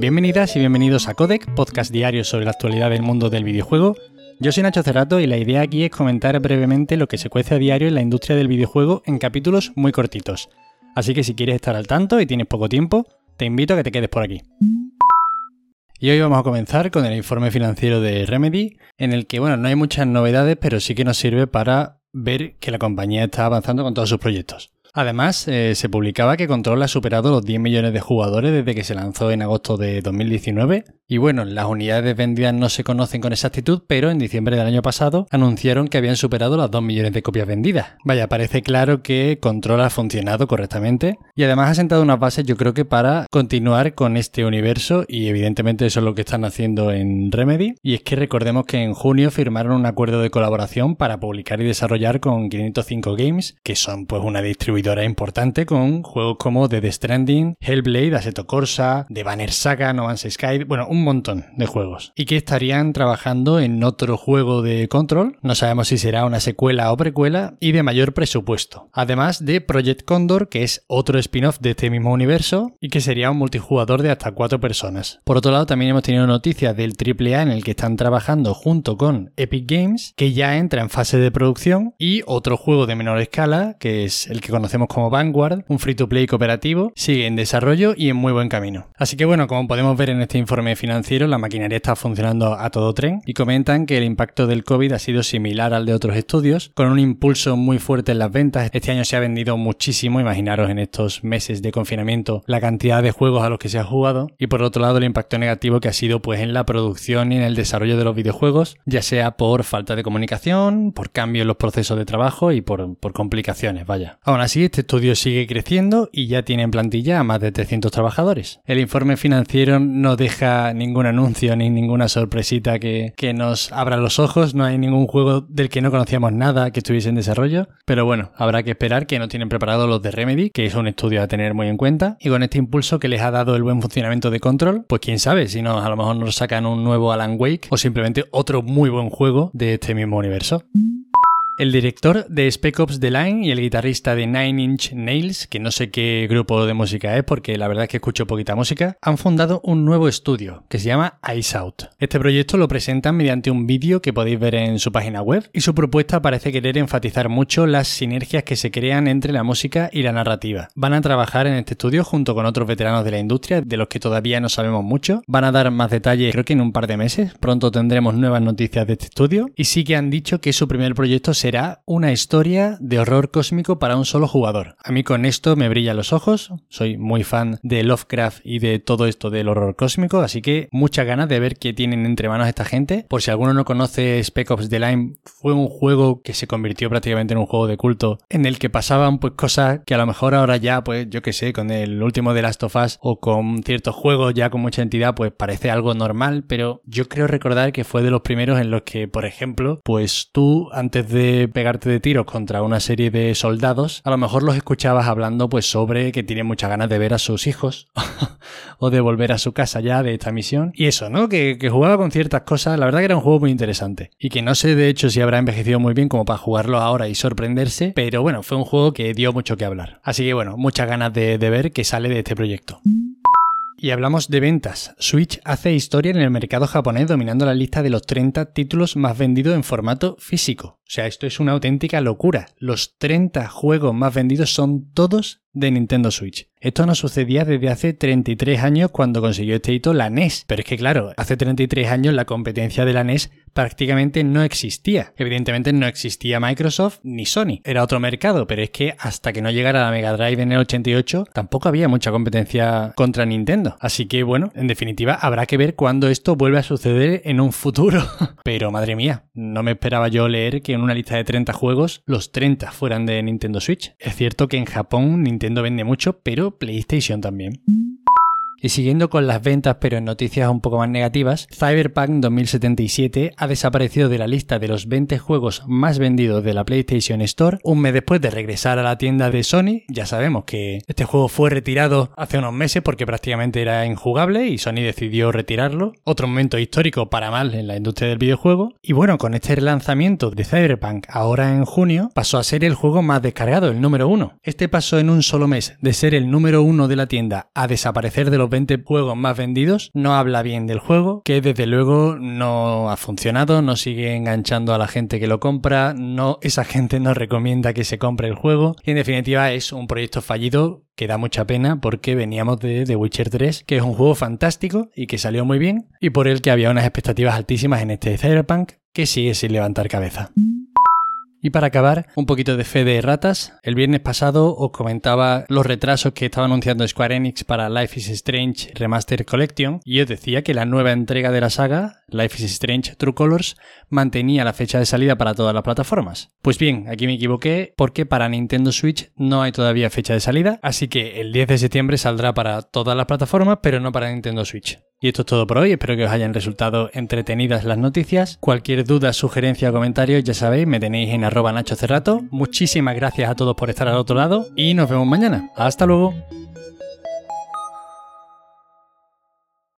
Bienvenidas y bienvenidos a Codec, podcast diario sobre la actualidad del mundo del videojuego. Yo soy Nacho Cerrato y la idea aquí es comentar brevemente lo que se cuece a diario en la industria del videojuego en capítulos muy cortitos. Así que si quieres estar al tanto y tienes poco tiempo, te invito a que te quedes por aquí. Y hoy vamos a comenzar con el informe financiero de Remedy, en el que, bueno, no hay muchas novedades, pero sí que nos sirve para ver que la compañía está avanzando con todos sus proyectos. Además, eh, se publicaba que Control ha superado los 10 millones de jugadores desde que se lanzó en agosto de 2019. Y bueno, las unidades vendidas no se conocen con exactitud, pero en diciembre del año pasado anunciaron que habían superado las 2 millones de copias vendidas. Vaya, parece claro que Control ha funcionado correctamente y además ha sentado unas bases yo creo que para continuar con este universo y evidentemente eso es lo que están haciendo en Remedy. Y es que recordemos que en junio firmaron un acuerdo de colaboración para publicar y desarrollar con 505 Games, que son pues una distribución importante con juegos como The Stranding, Hellblade, Assetto Corsa, The Banner Saga, No Man's Sky, bueno, un montón de juegos. Y que estarían trabajando en otro juego de Control, no sabemos si será una secuela o precuela, y de mayor presupuesto. Además de Project Condor, que es otro spin-off de este mismo universo, y que sería un multijugador de hasta cuatro personas. Por otro lado, también hemos tenido noticias del AAA en el que están trabajando junto con Epic Games, que ya entra en fase de producción, y otro juego de menor escala, que es el que conocemos conocemos como Vanguard, un free to play cooperativo, sigue en desarrollo y en muy buen camino. Así que bueno, como podemos ver en este informe financiero, la maquinaria está funcionando a todo tren y comentan que el impacto del COVID ha sido similar al de otros estudios, con un impulso muy fuerte en las ventas. Este año se ha vendido muchísimo, imaginaros en estos meses de confinamiento la cantidad de juegos a los que se ha jugado y por otro lado el impacto negativo que ha sido pues en la producción y en el desarrollo de los videojuegos, ya sea por falta de comunicación, por cambio en los procesos de trabajo y por, por complicaciones, vaya. Aún así, este estudio sigue creciendo y ya tiene en plantilla a más de 300 trabajadores. El informe financiero no deja ningún anuncio ni ninguna sorpresita que, que nos abra los ojos. No hay ningún juego del que no conocíamos nada que estuviese en desarrollo. Pero bueno, habrá que esperar que no tienen preparado los de Remedy, que es un estudio a tener muy en cuenta. Y con este impulso que les ha dado el buen funcionamiento de Control, pues quién sabe si no, a lo mejor nos sacan un nuevo Alan Wake o simplemente otro muy buen juego de este mismo universo. El director de Spec Ops The Line y el guitarrista de Nine Inch Nails, que no sé qué grupo de música es porque la verdad es que escucho poquita música, han fundado un nuevo estudio que se llama Ice Out. Este proyecto lo presentan mediante un vídeo que podéis ver en su página web y su propuesta parece querer enfatizar mucho las sinergias que se crean entre la música y la narrativa. Van a trabajar en este estudio junto con otros veteranos de la industria de los que todavía no sabemos mucho. Van a dar más detalles creo que en un par de meses. Pronto tendremos nuevas noticias de este estudio y sí que han dicho que su primer proyecto se será una historia de horror cósmico para un solo jugador. A mí con esto me brillan los ojos, soy muy fan de Lovecraft y de todo esto del horror cósmico, así que muchas ganas de ver qué tienen entre manos esta gente. Por si alguno no conoce Spec Ops The Line, fue un juego que se convirtió prácticamente en un juego de culto, en el que pasaban pues cosas que a lo mejor ahora ya, pues yo que sé, con el último de Last of Us o con ciertos juegos ya con mucha entidad, pues parece algo normal, pero yo creo recordar que fue de los primeros en los que, por ejemplo, pues tú antes de pegarte de tiros contra una serie de soldados, a lo mejor los escuchabas hablando pues sobre que tienen muchas ganas de ver a sus hijos o de volver a su casa ya de esta misión. Y eso, ¿no? Que, que jugaba con ciertas cosas, la verdad que era un juego muy interesante. Y que no sé de hecho si habrá envejecido muy bien como para jugarlo ahora y sorprenderse, pero bueno, fue un juego que dio mucho que hablar. Así que bueno, muchas ganas de, de ver qué sale de este proyecto. Y hablamos de ventas. Switch hace historia en el mercado japonés dominando la lista de los 30 títulos más vendidos en formato físico. O sea, esto es una auténtica locura. Los 30 juegos más vendidos son todos de Nintendo Switch. Esto no sucedía desde hace 33 años cuando consiguió este hito la NES. Pero es que claro, hace 33 años la competencia de la NES prácticamente no existía. Evidentemente no existía Microsoft ni Sony. Era otro mercado, pero es que hasta que no llegara la Mega Drive en el 88 tampoco había mucha competencia contra Nintendo. Así que bueno, en definitiva habrá que ver cuándo esto vuelve a suceder en un futuro. pero madre mía, no me esperaba yo leer que en una lista de 30 juegos los 30 fueran de Nintendo Switch. Es cierto que en Japón Nintendo vende mucho, pero PlayStation también. Y siguiendo con las ventas pero en noticias un poco más negativas, Cyberpunk 2077 ha desaparecido de la lista de los 20 juegos más vendidos de la PlayStation Store un mes después de regresar a la tienda de Sony. Ya sabemos que este juego fue retirado hace unos meses porque prácticamente era injugable y Sony decidió retirarlo. Otro momento histórico para mal en la industria del videojuego. Y bueno, con este relanzamiento de Cyberpunk ahora en junio pasó a ser el juego más descargado, el número uno. Este pasó en un solo mes de ser el número uno de la tienda a desaparecer de los los 20 juegos más vendidos, no habla bien del juego, que desde luego no ha funcionado, no sigue enganchando a la gente que lo compra, no, esa gente no recomienda que se compre el juego, y en definitiva es un proyecto fallido que da mucha pena porque veníamos de The Witcher 3, que es un juego fantástico y que salió muy bien, y por el que había unas expectativas altísimas en este Cyberpunk que sigue sin levantar cabeza. Y para acabar, un poquito de fe de ratas. El viernes pasado os comentaba los retrasos que estaba anunciando Square Enix para Life is Strange Remastered Collection y os decía que la nueva entrega de la saga, Life is Strange True Colors, mantenía la fecha de salida para todas las plataformas. Pues bien, aquí me equivoqué porque para Nintendo Switch no hay todavía fecha de salida, así que el 10 de septiembre saldrá para todas las plataformas, pero no para Nintendo Switch. Y esto es todo por hoy, espero que os hayan resultado entretenidas las noticias. Cualquier duda, sugerencia o comentario, ya sabéis, me tenéis en arroba Nacho Cerrato. Muchísimas gracias a todos por estar al otro lado y nos vemos mañana. Hasta luego.